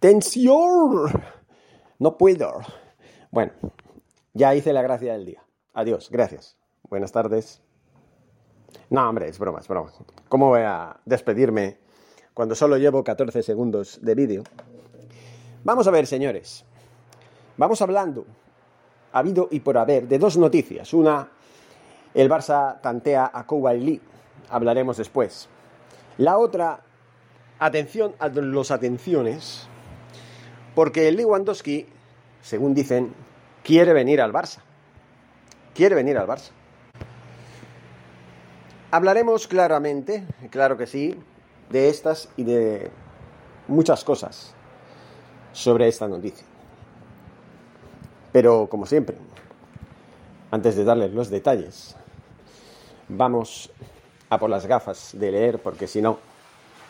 ¡Tensión! No puedo. Bueno, ya hice la gracia del día. Adiós, gracias. Buenas tardes. No, hombre, es broma, es broma. ¿Cómo voy a despedirme cuando solo llevo 14 segundos de vídeo? Vamos a ver, señores. Vamos hablando, habido y por haber, de dos noticias. Una, el Barça tantea a Koulibaly. Lee. Hablaremos después. La otra, atención a los atenciones, porque Lewandowski, según dicen, quiere venir al Barça. Quiere venir al Barça. Hablaremos claramente, claro que sí, de estas y de muchas cosas sobre esta noticia. Pero, como siempre, antes de darles los detalles, vamos a por las gafas de leer, porque si no,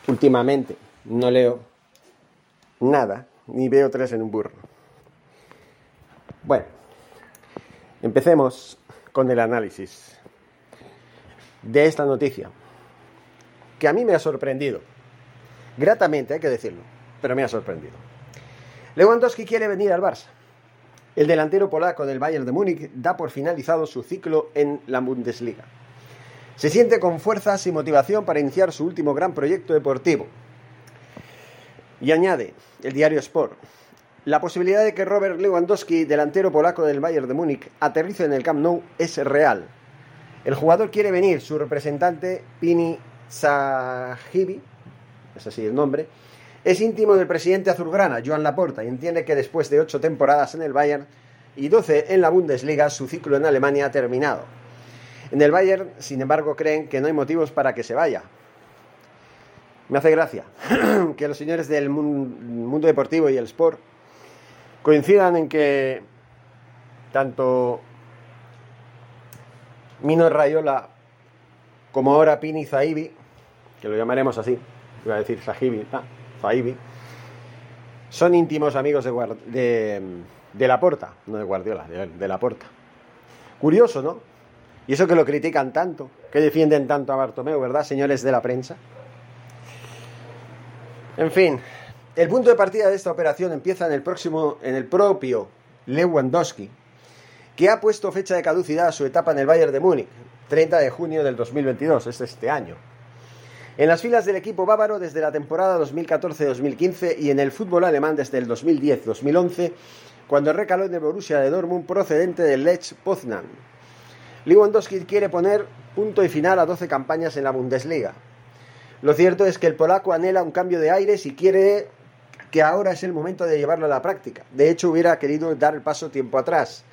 últimamente no leo nada ni veo tres en un burro. Bueno, empecemos con el análisis de esta noticia, que a mí me ha sorprendido. Gratamente, hay que decirlo, pero me ha sorprendido. Lewandowski quiere venir al Barça. El delantero polaco del Bayern de Múnich da por finalizado su ciclo en la Bundesliga. Se siente con fuerzas y motivación para iniciar su último gran proyecto deportivo, y añade el diario Sport, la posibilidad de que Robert Lewandowski, delantero polaco del Bayern de Múnich, aterrice en el Camp Nou es real. El jugador quiere venir, su representante, Pini Sahibi, es así el nombre, es íntimo del presidente azulgrana, Joan Laporta, y entiende que después de ocho temporadas en el Bayern y doce en la Bundesliga, su ciclo en Alemania ha terminado. En el Bayern, sin embargo, creen que no hay motivos para que se vaya, me hace gracia que los señores del mundo deportivo y el sport coincidan en que tanto Mino Rayola como ahora Pini Zaibi, que lo llamaremos así, iba a decir Sahibi, ah, son íntimos amigos de, de, la Porta, no de Guardiola, de, de la Porta. Curioso, ¿no? Y eso que lo critican tanto, que defienden tanto a Bartomeu, ¿verdad, señores de la prensa? En fin, el punto de partida de esta operación empieza en el próximo, en el propio Lewandowski, que ha puesto fecha de caducidad a su etapa en el Bayern de Múnich, 30 de junio del 2022, es este año. En las filas del equipo bávaro desde la temporada 2014-2015 y en el fútbol alemán desde el 2010-2011, cuando recaló en el Borussia de Dortmund procedente del Lech Poznan. Lewandowski quiere poner punto y final a 12 campañas en la Bundesliga, lo cierto es que el polaco anhela un cambio de aires y quiere que ahora es el momento de llevarlo a la práctica. De hecho, hubiera querido dar el paso tiempo atrás,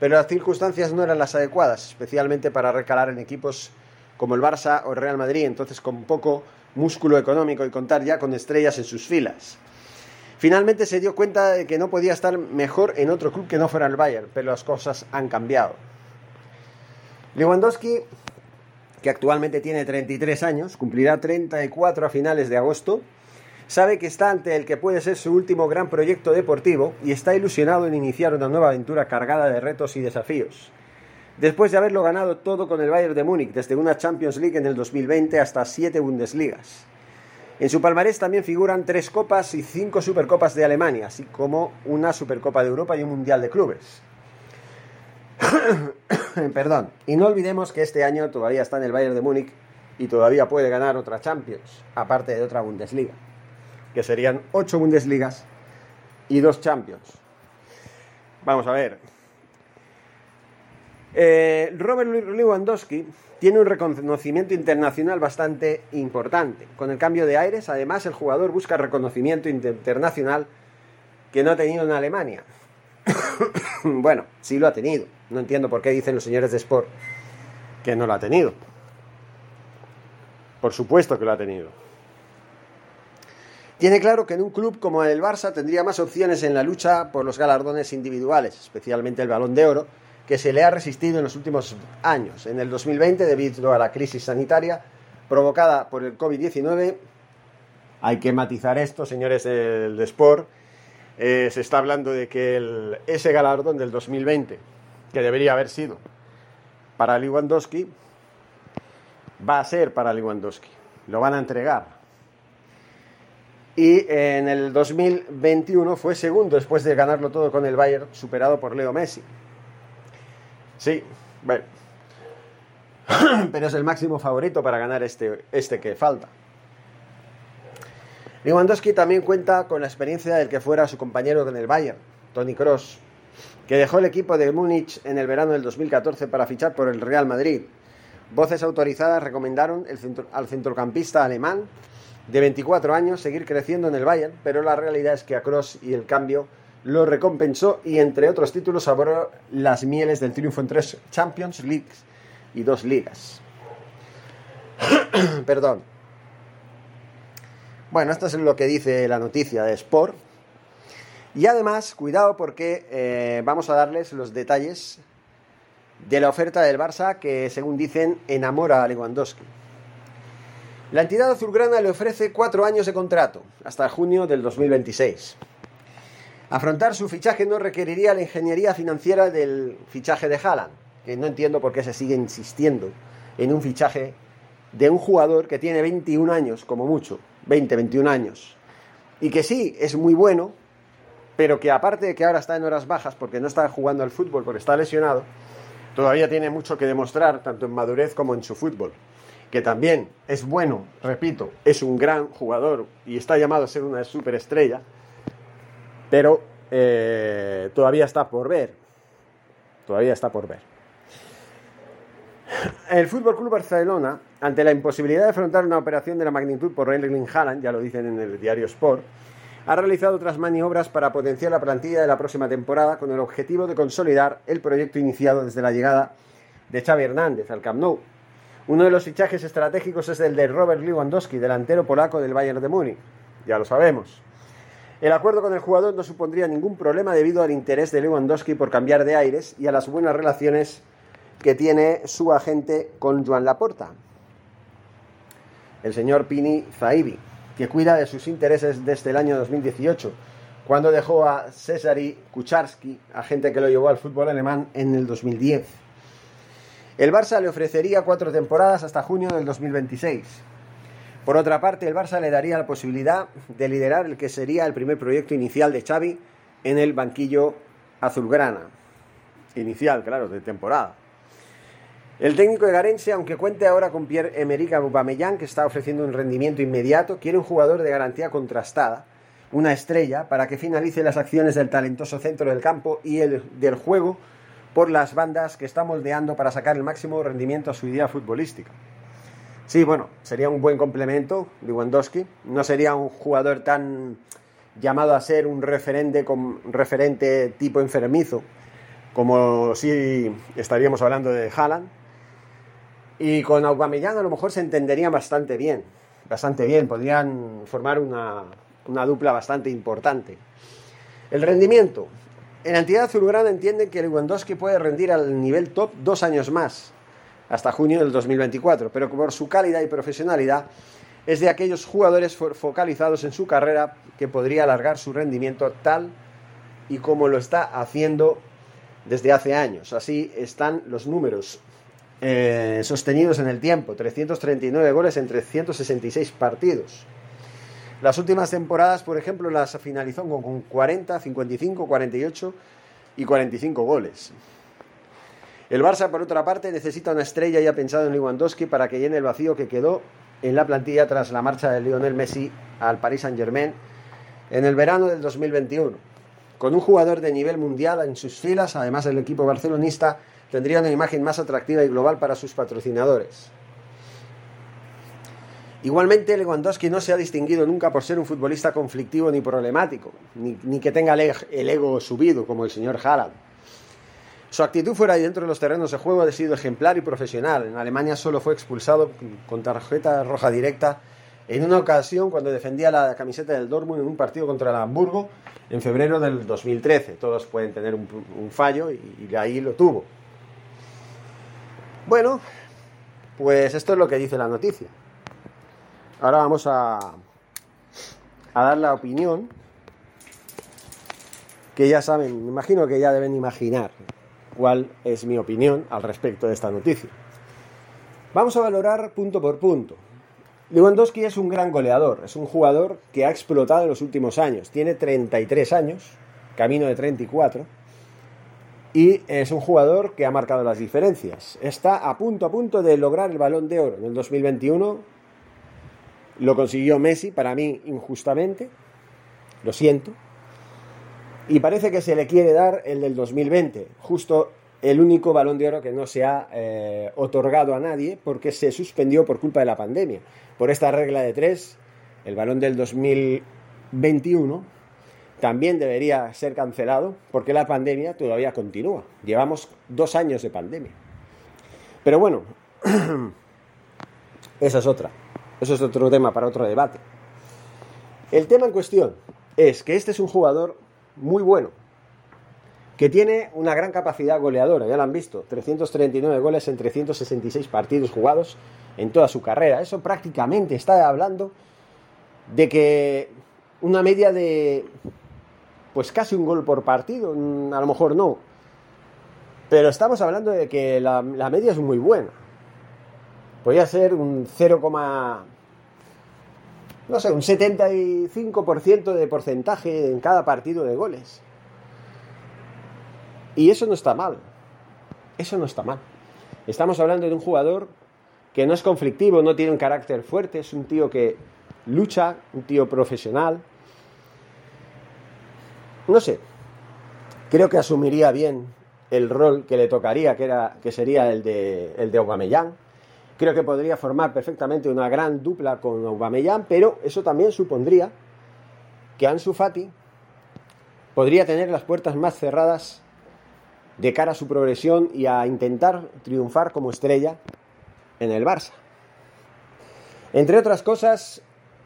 pero las circunstancias no eran las adecuadas, especialmente para recalar en equipos como el Barça o el Real Madrid, entonces con poco músculo económico y contar ya con estrellas en sus filas. Finalmente se dio cuenta de que no podía estar mejor en otro club que no fuera el Bayern, pero las cosas han cambiado. Lewandowski que actualmente tiene 33 años, cumplirá 34 a finales de agosto, sabe que está ante el que puede ser su último gran proyecto deportivo y está ilusionado en iniciar una nueva aventura cargada de retos y desafíos. Después de haberlo ganado todo con el Bayern de Múnich, desde una Champions League en el 2020 hasta siete Bundesligas. En su palmarés también figuran tres copas y cinco supercopas de Alemania, así como una Supercopa de Europa y un Mundial de Clubes. Perdón. Y no olvidemos que este año todavía está en el Bayern de Múnich y todavía puede ganar otra Champions, aparte de otra Bundesliga, que serían ocho Bundesligas y dos Champions. Vamos a ver. Eh, Robert Lewandowski tiene un reconocimiento internacional bastante importante. Con el cambio de aires, además, el jugador busca reconocimiento internacional que no ha tenido en Alemania. bueno, sí lo ha tenido. No entiendo por qué dicen los señores de Sport que no lo ha tenido. Por supuesto que lo ha tenido. Tiene claro que en un club como el Barça tendría más opciones en la lucha por los galardones individuales, especialmente el balón de oro, que se le ha resistido en los últimos años. En el 2020, debido a la crisis sanitaria provocada por el COVID-19, hay que matizar esto, señores del Sport, eh, se está hablando de que ese galardón del 2020, que debería haber sido para Lewandowski, va a ser para Lewandowski. Lo van a entregar. Y en el 2021 fue segundo después de ganarlo todo con el Bayern, superado por Leo Messi. Sí, bueno. Pero es el máximo favorito para ganar este, este que falta. Lewandowski también cuenta con la experiencia del que fuera su compañero en el Bayern, Tony Cross, que dejó el equipo de Múnich en el verano del 2014 para fichar por el Real Madrid. Voces autorizadas recomendaron al centrocampista alemán de 24 años seguir creciendo en el Bayern, pero la realidad es que a Cross y el cambio lo recompensó y entre otros títulos saboreó las mieles del triunfo en tres Champions Leagues y dos ligas. Perdón. Bueno, esto es lo que dice la noticia de Sport. Y además, cuidado porque eh, vamos a darles los detalles de la oferta del Barça que, según dicen, enamora a Lewandowski. La entidad azulgrana le ofrece cuatro años de contrato, hasta junio del 2026. Afrontar su fichaje no requeriría la ingeniería financiera del fichaje de Haaland, que no entiendo por qué se sigue insistiendo en un fichaje de un jugador que tiene 21 años, como mucho, 20, 21 años, y que sí, es muy bueno, pero que aparte de que ahora está en horas bajas porque no está jugando al fútbol, porque está lesionado, todavía tiene mucho que demostrar, tanto en madurez como en su fútbol. Que también es bueno, repito, es un gran jugador y está llamado a ser una superestrella, pero eh, todavía está por ver. Todavía está por ver. El Fútbol Club Barcelona, ante la imposibilidad de afrontar una operación de la magnitud por Erling Haaland, ya lo dicen en el diario Sport, ha realizado otras maniobras para potenciar la plantilla de la próxima temporada con el objetivo de consolidar el proyecto iniciado desde la llegada de Xavi Hernández al Camp Nou. Uno de los fichajes estratégicos es el de Robert Lewandowski, delantero polaco del Bayern de Múnich. Ya lo sabemos. El acuerdo con el jugador no supondría ningún problema debido al interés de Lewandowski por cambiar de aires y a las buenas relaciones que tiene su agente con Joan Laporta, el señor Pini Zaibi, que cuida de sus intereses desde el año 2018, cuando dejó a Cesari Kucharski, agente que lo llevó al fútbol alemán en el 2010. El Barça le ofrecería cuatro temporadas hasta junio del 2026. Por otra parte, el Barça le daría la posibilidad de liderar el que sería el primer proyecto inicial de Xavi en el banquillo azulgrana. Inicial, claro, de temporada. El técnico de Garense, aunque cuente ahora con Pierre-Emerick Aubameyang, que está ofreciendo un rendimiento inmediato, quiere un jugador de garantía contrastada, una estrella, para que finalice las acciones del talentoso centro del campo y el del juego por las bandas que está moldeando para sacar el máximo rendimiento a su idea futbolística. Sí, bueno, sería un buen complemento, Lewandowski. No sería un jugador tan llamado a ser un referente, con, referente tipo enfermizo, como si estaríamos hablando de Haaland. Y con Aubameyang a lo mejor se entenderían bastante bien, bastante bien, podrían formar una, una dupla bastante importante. El rendimiento. En la entidad azulgrana entienden que Lewandowski puede rendir al nivel top dos años más, hasta junio del 2024, pero por su calidad y profesionalidad es de aquellos jugadores focalizados en su carrera que podría alargar su rendimiento tal y como lo está haciendo desde hace años. Así están los números eh, sostenidos en el tiempo, 339 goles en 366 partidos. Las últimas temporadas, por ejemplo, las finalizó con 40, 55, 48 y 45 goles. El Barça, por otra parte, necesita una estrella y ha pensado en Lewandowski para que llene el vacío que quedó en la plantilla tras la marcha de Lionel Messi al Paris Saint-Germain en el verano del 2021. Con un jugador de nivel mundial en sus filas, además el equipo barcelonista tendría una imagen más atractiva y global para sus patrocinadores. Igualmente, Lewandowski no se ha distinguido nunca por ser un futbolista conflictivo ni problemático, ni, que tenga el ego subido como el señor Haaland. Su actitud fuera y dentro de los terrenos de juego ha sido ejemplar y profesional. En Alemania solo fue expulsado con tarjeta roja directa en una ocasión cuando defendía la camiseta del Dortmund en un partido contra el Hamburgo en febrero del 2013. Todos pueden tener un, fallo y, y ahí lo tuvo. Bueno, pues esto es lo que dice la noticia. Ahora vamos a, dar la opinión que ya saben, me imagino que ya deben imaginar cuál es mi opinión al respecto de esta noticia. Vamos a valorar punto por punto. Lewandowski es un gran goleador, es un jugador que ha explotado en los últimos años. Tiene 33 años, camino de 34, y es un jugador que ha marcado las diferencias. Está a punto a punto de lograr el balón de oro. En el 2021 lo consiguió Messi, para mí injustamente, lo siento. Y parece que se le quiere dar el del 2020, justo el único balón de oro que no se ha eh, otorgado a nadie porque se suspendió por culpa de la pandemia. Por esta regla de tres, el balón del 2021 también debería ser cancelado porque la pandemia todavía continúa. Llevamos dos años de pandemia. Pero bueno, esa es otra. Eso es otro tema para otro debate. El tema en cuestión es que este es un jugador muy bueno, que tiene una gran capacidad goleadora, ya lo han visto, 339 goles en 366 partidos jugados en toda su carrera. Eso prácticamente está hablando de que una media de pues casi un gol por partido, a lo mejor no, pero estamos hablando de que la, la media es muy buena. Podría ser un 0, no sé, un 75% de porcentaje en cada partido de goles. Y eso no está mal. Eso no está mal. Estamos hablando de un jugador que no es conflictivo, no tiene un carácter fuerte, es un tío que lucha, un tío profesional. No sé, creo que asumiría bien el rol que le tocaría, que, era, que sería el de, el de Aubameyang. Creo que podría formar perfectamente una gran dupla con Aubameyang, pero eso también supondría que Ansu Fati podría tener las puertas más cerradas de cara a su progresión y a intentar triunfar como estrella en el Barça. Entre otras cosas,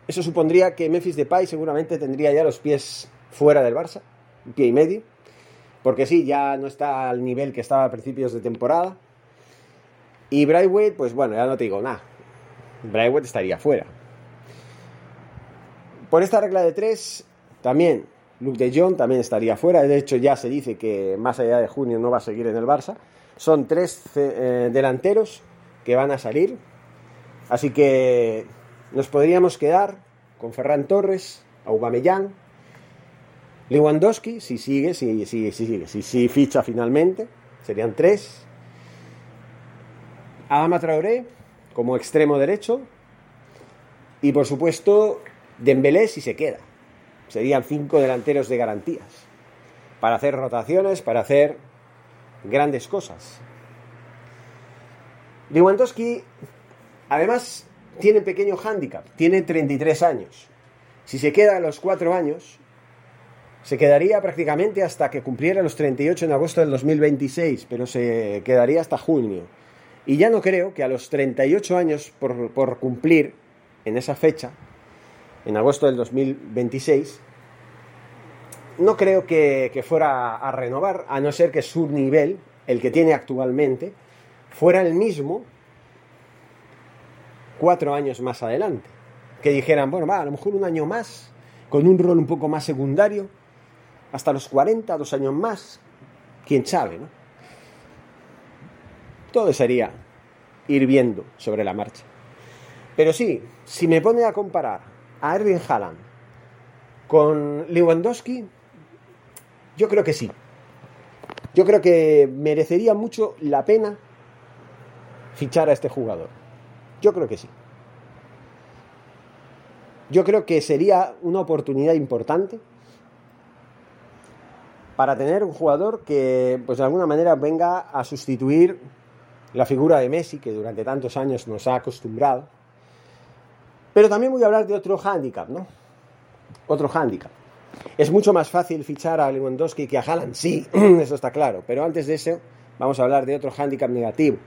eso supondría que Memphis Depay seguramente tendría ya los pies fuera del Barça, un pie y medio, porque sí, ya no está al nivel que estaba a principios de temporada, y Brightway, pues bueno, ya no te digo nada. Brightway estaría fuera. Por esta regla de tres, también Luke de Jong también estaría fuera. De hecho, ya se dice que más allá de junio no va a seguir en el Barça. Son tres eh, delanteros que van a salir. Así que nos podríamos quedar con Ferran Torres, Aubameyang, Lewandowski, si sigue, si, si, si sigue, si, si ficha finalmente, serían tres. Adama Traoré como extremo derecho y por supuesto Dembélé si se queda. Serían cinco delanteros de garantías para hacer rotaciones, para hacer grandes cosas. Lewandowski además tiene pequeño hándicap, tiene 33 años. Si se queda a los cuatro años, se quedaría prácticamente hasta que cumpliera los 38 en agosto del 2026, pero se quedaría hasta junio. Y ya no creo que a los 38 años por, cumplir en esa fecha, en agosto del 2026, no creo que, que, fuera a renovar, a no ser que su nivel, el que tiene actualmente, fuera el mismo cuatro años más adelante. Que dijeran, bueno, va, a lo mejor un año más, con un rol un poco más secundario, hasta los 40, dos años más, quién sabe, ¿no? todo sería ir viendo sobre la marcha. Pero sí, si me pone a comparar a Erwin Haaland con Lewandowski, yo creo que sí. Yo creo que merecería mucho la pena fichar a este jugador. Yo creo que sí. Yo creo que sería una oportunidad importante para tener un jugador que, pues de alguna manera, venga a sustituir la figura de Messi, que durante tantos años nos ha acostumbrado. Pero también voy a hablar de otro hándicap, ¿no? Otro hándicap. Es mucho más fácil fichar a Lewandowski que a Haaland, sí, eso está claro. Pero antes de eso, vamos a hablar de otro hándicap negativo.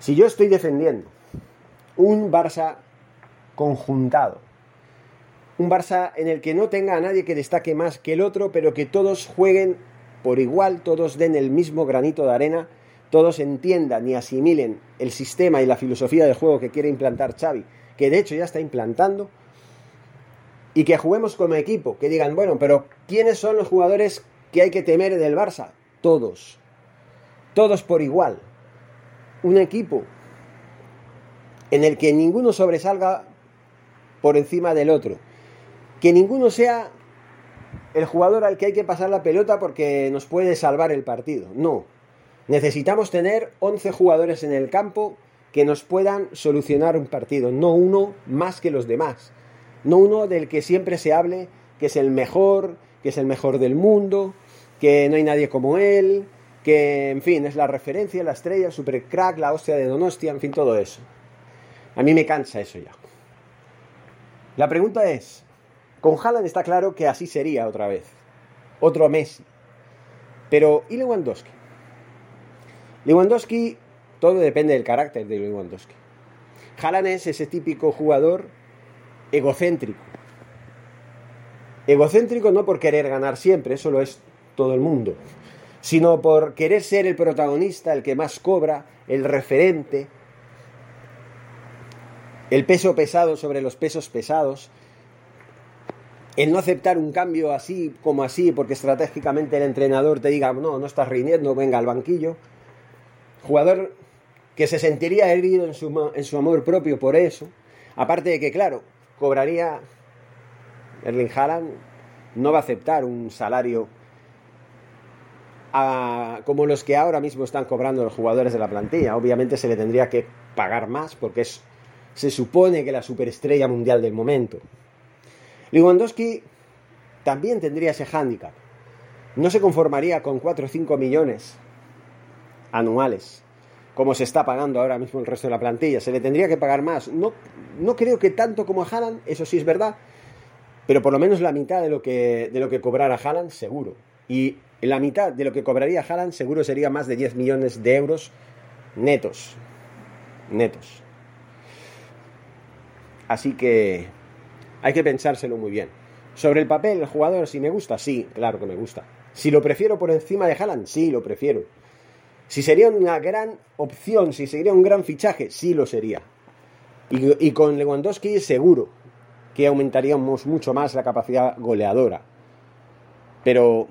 Si yo estoy defendiendo un Barça conjuntado, un Barça en el que no tenga a nadie que destaque más que el otro, pero que todos jueguen por igual, todos den el mismo granito de arena, todos entiendan y asimilen el sistema y la filosofía de juego que quiere implantar Xavi, que de hecho ya está implantando, y que juguemos como equipo, que digan, bueno, pero ¿quiénes son los jugadores que hay que temer del Barça? Todos. Todos por igual. Un equipo en el que ninguno sobresalga por encima del otro que ninguno sea el jugador al que hay que pasar la pelota porque nos puede salvar el partido. No. Necesitamos tener 11 jugadores en el campo que nos puedan solucionar un partido, no uno más que los demás. No uno del que siempre se hable que es el mejor, que es el mejor del mundo, que no hay nadie como él, que en fin, es la referencia, la estrella, el super crack, la hostia de Donostia, en fin, todo eso. A mí me cansa eso ya. La pregunta es, con Haaland está claro que así sería otra vez. Otro Messi. Pero, ¿y Lewandowski? Lewandowski, todo depende del carácter de Lewandowski. Haaland es ese típico jugador egocéntrico. Egocéntrico no por querer ganar siempre, eso lo es todo el mundo, sino por querer ser el protagonista, el que más cobra, el referente, el peso pesado sobre los pesos pesados, el no aceptar un cambio así como así, porque estratégicamente el entrenador te diga, no, no estás rindiendo, venga al banquillo. Jugador que se sentiría herido en su, en su amor propio por eso. Aparte de que, claro, cobraría Erling Haaland, no va a aceptar un salario como los que ahora mismo están cobrando los jugadores de la plantilla. Obviamente se le tendría que pagar más porque es, se supone que la superestrella mundial del momento. Lewandowski también tendría ese hándicap. No se conformaría con 4 o 5 millones anuales, como se está pagando ahora mismo el resto de la plantilla. Se le tendría que pagar más. No, no creo que tanto como a Haaland, eso sí es verdad, pero por lo menos la mitad de lo que, de lo que cobrara Haaland, seguro. Y la mitad de lo que cobraría Haaland, seguro sería más de 10 millones de euros netos. Netos. Así que hay que pensárselo muy bien. Sobre el papel, el jugador, si me gusta, sí, claro que me gusta. Si lo prefiero por encima de Haaland, sí, lo prefiero. Si sería una gran opción, si sería un gran fichaje, sí lo sería. Y, y con Lewandowski seguro que aumentaríamos mucho más la capacidad goleadora. Pero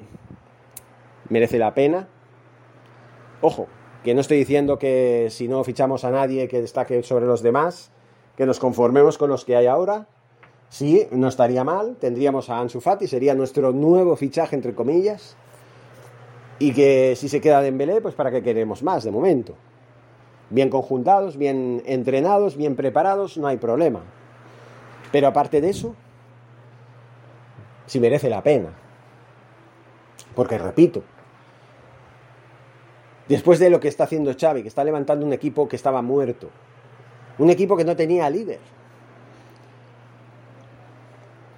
merece la pena. Ojo, que no estoy diciendo que si no fichamos a nadie que destaque sobre los demás, que nos conformemos con los que hay ahora, Sí, no estaría mal. Tendríamos a Ansu Fati, sería nuestro nuevo fichaje, entre comillas. Y que si se queda Dembélé, pues para qué queremos más de momento. Bien conjuntados, bien entrenados, bien preparados, no hay problema. Pero aparte de eso, si merece la pena. Porque repito, después de lo que está haciendo Xavi, que está levantando un equipo que estaba muerto, un equipo que no tenía líder,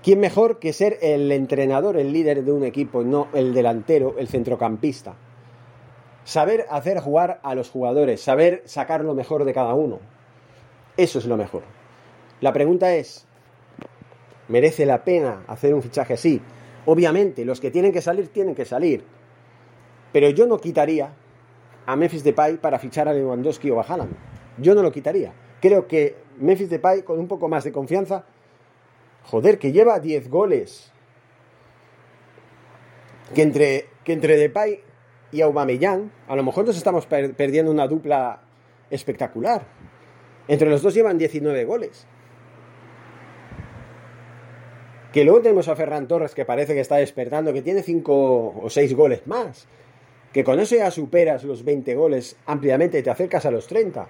¿Quién mejor que ser el entrenador, el líder de un equipo, no el delantero, el centrocampista? Saber hacer jugar a los jugadores, saber sacar lo mejor de cada uno. Eso es lo mejor. La pregunta es, ¿merece la pena hacer un fichaje así? Obviamente, los que tienen que salir tienen que salir. Pero yo no quitaría a Memphis Depay para fichar a Lewandowski o a. Yo no lo quitaría. Creo que Memphis Depay con un poco más de confianza Joder, que lleva 10 goles. Que entre, que entre Depay y Aubameyang, a lo mejor nos estamos perdiendo una dupla espectacular. Entre los dos llevan 19 goles. Que luego tenemos a Ferran Torres que parece que está despertando, que tiene 5 o 6 goles más. Que con eso ya superas los 20 goles ampliamente y te acercas a los 30.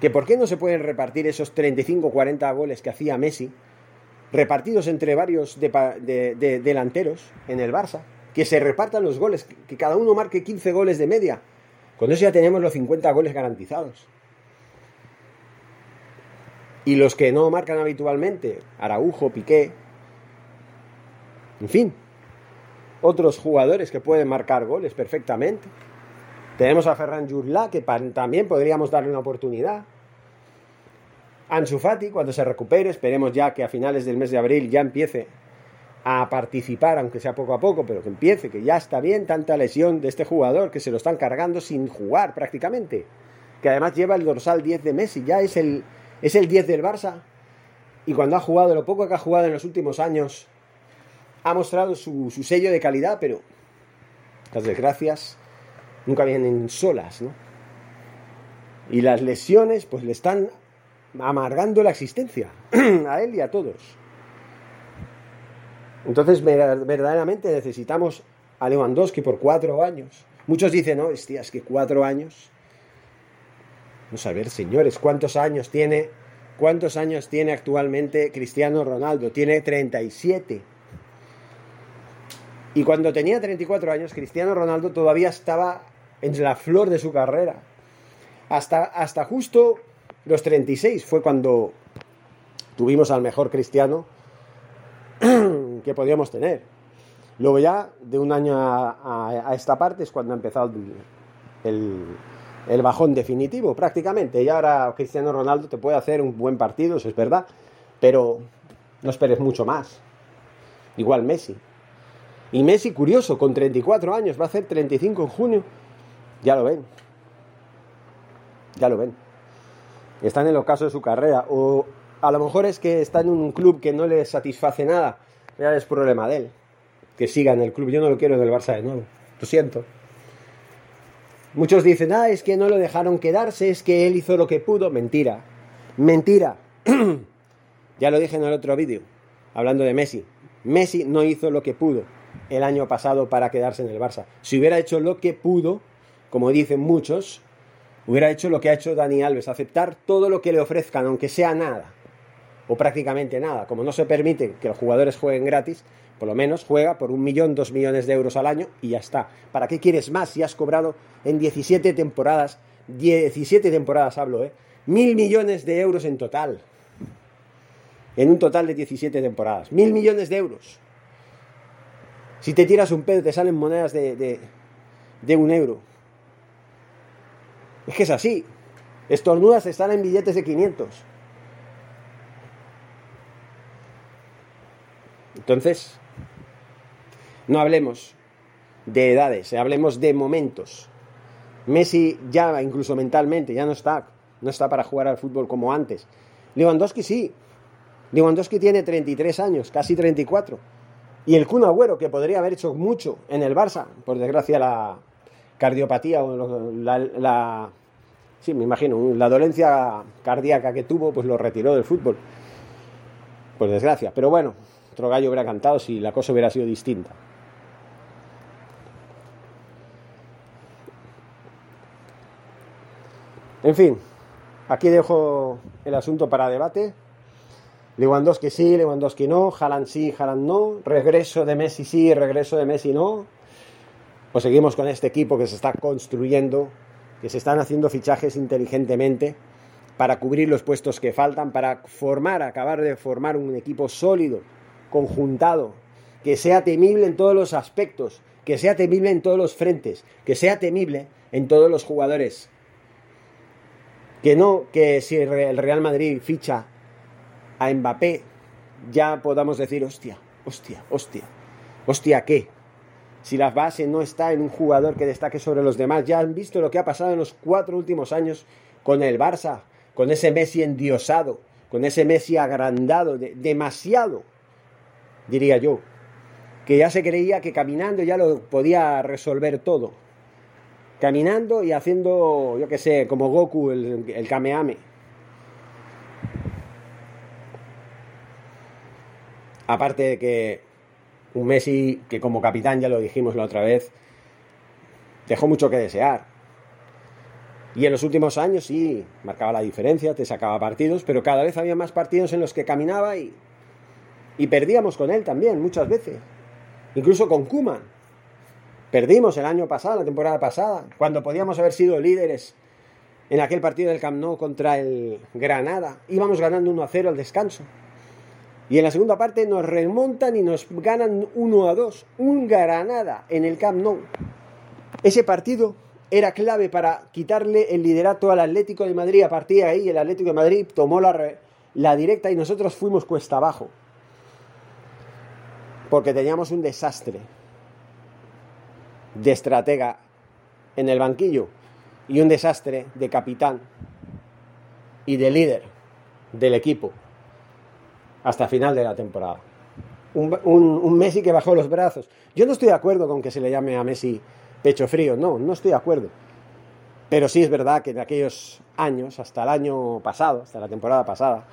Que por qué no se pueden repartir esos 35 o 40 goles que hacía Messi repartidos entre varios delanteros en el Barça, que se repartan los goles, que cada uno marque 15 goles de media. Con eso ya tenemos los 50 goles garantizados. Y los que no marcan habitualmente, Araujo, Piqué, en fin, otros jugadores que pueden marcar goles perfectamente. Tenemos a Ferran Jurla, que también podríamos darle una oportunidad. Ansu Fati, cuando se recupere, esperemos ya que a finales del mes de abril ya empiece a participar, aunque sea poco a poco, pero que empiece, que ya está bien tanta lesión de este jugador, que se lo están cargando sin jugar prácticamente, que además lleva el dorsal 10 de Messi, ya es el, es el 10 del Barça, y cuando ha jugado, lo poco que ha jugado en los últimos años, ha mostrado su, su sello de calidad, pero las desgracias nunca vienen solas, ¿no? Y las lesiones, pues le están amargando la existencia a él y a todos. Entonces, verdaderamente necesitamos a Lewandowski por cuatro años. Muchos dicen, no, hostia, es que cuatro años. Vamos a ver, señores, ¿cuántos años tiene? ¿Cuántos años tiene actualmente Cristiano Ronaldo? Tiene 37. Y cuando tenía 34 años, Cristiano Ronaldo todavía estaba en la flor de su carrera. Hasta, hasta justo los 36 fue cuando tuvimos al mejor Cristiano que podíamos tener. Luego ya, de un año a, esta parte, es cuando ha empezado el, el, bajón definitivo, prácticamente. Y ahora Cristiano Ronaldo te puede hacer un buen partido, eso es verdad, pero no esperes mucho más. Igual Messi. Y Messi, curioso, con 34 años, va a hacer 35 en junio. Ya lo ven. Ya lo ven. Están en el ocaso de su carrera. O a lo mejor es que está en un club que no le satisface nada ya es problema de él. Que siga en el club. Yo no lo quiero en el Barça de nuevo. Lo siento. Muchos dicen, ah, es que no lo dejaron quedarse, es que él hizo lo que pudo. Mentira. Mentira. ya lo dije en el otro vídeo, hablando de Messi. Messi no hizo lo que pudo el año pasado para quedarse en el Barça. Si hubiera hecho lo que pudo, como dicen muchos, hubiera hecho lo que ha hecho Dani Alves, aceptar todo lo que le ofrezcan, aunque sea nada o prácticamente nada. Como no se permite que los jugadores jueguen gratis, por lo menos juega por un millón, dos millones de euros al año y ya está. ¿Para qué quieres más si has cobrado en 17 temporadas, 17 temporadas hablo, ¿eh? Mil millones de euros en total. En un total de 17 temporadas. Mil millones de euros. Si te tiras un pedo te salen monedas de, de, de un euro. Es que es así. Estornudas están en billetes de 500. Entonces, no hablemos de edades, hablemos de momentos. Messi ya, incluso mentalmente, ya no está, no está para jugar al fútbol como antes. Lewandowski sí. Lewandowski tiene 33 años, casi 34. Y el Kun Agüero, que podría haber hecho mucho en el Barça, por desgracia la cardiopatía o la, la sí, me imagino, la dolencia cardíaca que tuvo, pues lo retiró del fútbol. Por desgracia. Pero bueno, otro gallo hubiera cantado si la cosa hubiera sido distinta. En fin, aquí dejo el asunto para debate. Lewandowski sí, Lewandowski no, Haaland sí, Haaland no, regreso de Messi sí, regreso de Messi no. O seguimos con este equipo que se está construyendo, que se están haciendo fichajes inteligentemente para cubrir los puestos que faltan, para formar, acabar de formar un equipo sólido conjuntado, que sea temible en todos los aspectos, que sea temible en todos los frentes, que sea temible en todos los jugadores. Que no que si el Real Madrid ficha a Mbappé, ya podamos decir, hostia, hostia, hostia, hostia, ¿qué? Si la base no está en un jugador que destaque sobre los demás, ya han visto lo que ha pasado en los cuatro últimos años con el Barça, con ese Messi endiosado, con ese Messi agrandado, demasiado diría yo, que ya se creía que caminando ya lo podía resolver todo. Caminando y haciendo, yo qué sé, como Goku, el, el Kameame. Aparte de que un Messi que como capitán, ya lo dijimos la otra vez, dejó mucho que desear. Y en los últimos años sí, marcaba la diferencia, te sacaba partidos, pero cada vez había más partidos en los que caminaba y y perdíamos con él también muchas veces. Incluso con Kuman. Perdimos el año pasado, la temporada pasada, cuando podíamos haber sido líderes en aquel partido del Camp Nou contra el Granada. Íbamos ganando 1 a 0 al descanso. Y en la segunda parte nos remontan y nos ganan 1 a 2. Un Granada en el Camp Nou. Ese partido era clave para quitarle el liderato al Atlético de Madrid. A partir de ahí, el Atlético de Madrid tomó la, la directa y nosotros fuimos cuesta abajo. Porque teníamos un desastre de estratega en el banquillo y un desastre de capitán y de líder del equipo hasta final de la temporada. Un, un, Messi que bajó los brazos. Yo no estoy de acuerdo con que se le llame a Messi pecho frío, no, no estoy de acuerdo. Pero sí es verdad que en aquellos años, hasta el año pasado, hasta la temporada pasada,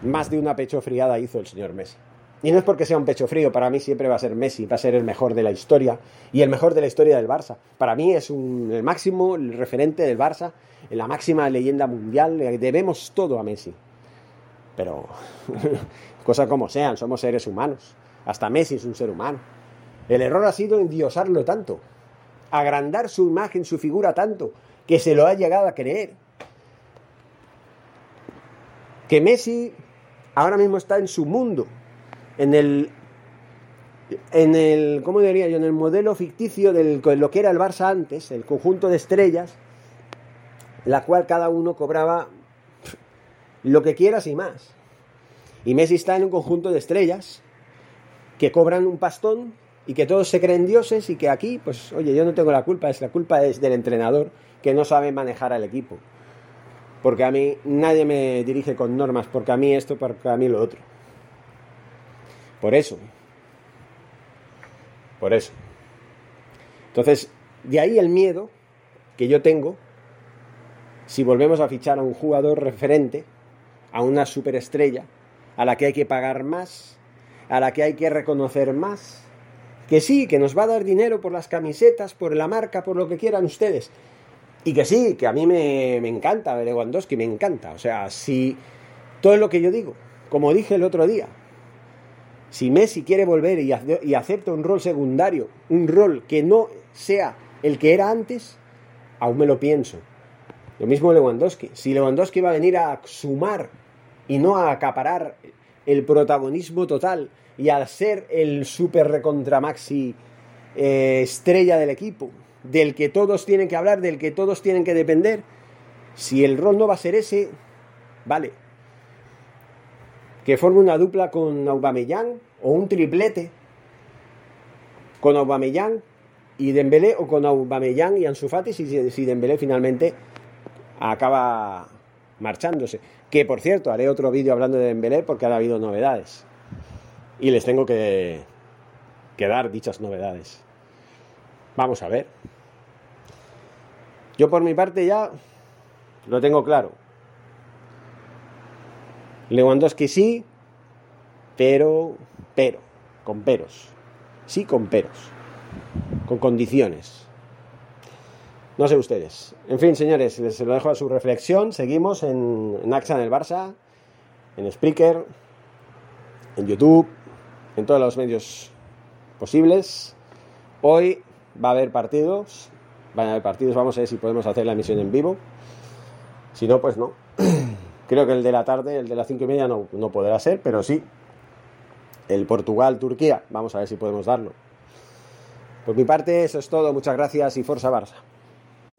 más de una pecho friada hizo el señor Messi. Y no es porque sea un pecho frío, para mí siempre va a ser Messi, va a ser el mejor de la historia y el mejor de la historia del Barça. Para mí es el máximo el referente del Barça, la máxima leyenda mundial, debemos todo a Messi. Pero, cosas como sean, somos seres humanos. Hasta Messi es un ser humano. El error ha sido endiosarlo tanto, agrandar su imagen, su figura tanto, que se lo ha llegado a creer. Que Messi ahora mismo está en su mundo, en el en el cómo diría yo en el modelo ficticio de lo que era el Barça antes el conjunto de estrellas la cual cada uno cobraba lo que quieras y más y Messi está en un conjunto de estrellas que cobran un pastón y que todos se creen dioses y que aquí pues oye yo no tengo la culpa es la culpa es del entrenador que no sabe manejar al equipo porque a mí nadie me dirige con normas porque a mí esto porque a mí lo otro por eso. Por eso. Entonces, de ahí el miedo que yo tengo si volvemos a fichar a un jugador referente, a una superestrella, a la que hay que pagar más, a la que hay que reconocer más, que sí, que nos va a dar dinero por las camisetas, por la marca, por lo que quieran ustedes. Y que sí, que a mí me, me encanta Lewandowski, me encanta. O sea, si todo lo que yo digo, como dije el otro día, si Messi quiere volver y, acepta un rol secundario, un rol que no sea el que era antes, aún me lo pienso. Lo mismo Lewandowski. Si Lewandowski va a venir a sumar y no a acaparar el protagonismo total y a ser el super recontra maxi eh, estrella del equipo, del que todos tienen que hablar, del que todos tienen que depender, si el rol no va a ser ese, vale, que forme una dupla con Aubameyang o un triplete con Aubameyang y Dembélé o con Aubameyang y Ansu Fati si, si Dembélé finalmente acaba marchándose. Que por cierto, haré otro vídeo hablando de Dembélé porque ha habido novedades. Y les tengo que, que dar dichas novedades. Vamos a ver. Yo por mi parte ya lo tengo claro. Lewandowski sí, pero, pero, con peros. Sí, con peros. Con condiciones. No sé ustedes. En fin, señores, les lo dejo a su reflexión. Seguimos en, en AXA en el Barça, en Spreaker, en YouTube, en todos los medios posibles. Hoy va a haber partidos. Van a haber partidos. Vamos a ver si podemos hacer la emisión en vivo. Si no, pues no. Creo que el de la tarde, el de las cinco y media, no, no podrá ser, pero sí. El Portugal-Turquía, vamos a ver si podemos darlo. Por mi parte, eso es todo. Muchas gracias y Forza Barça.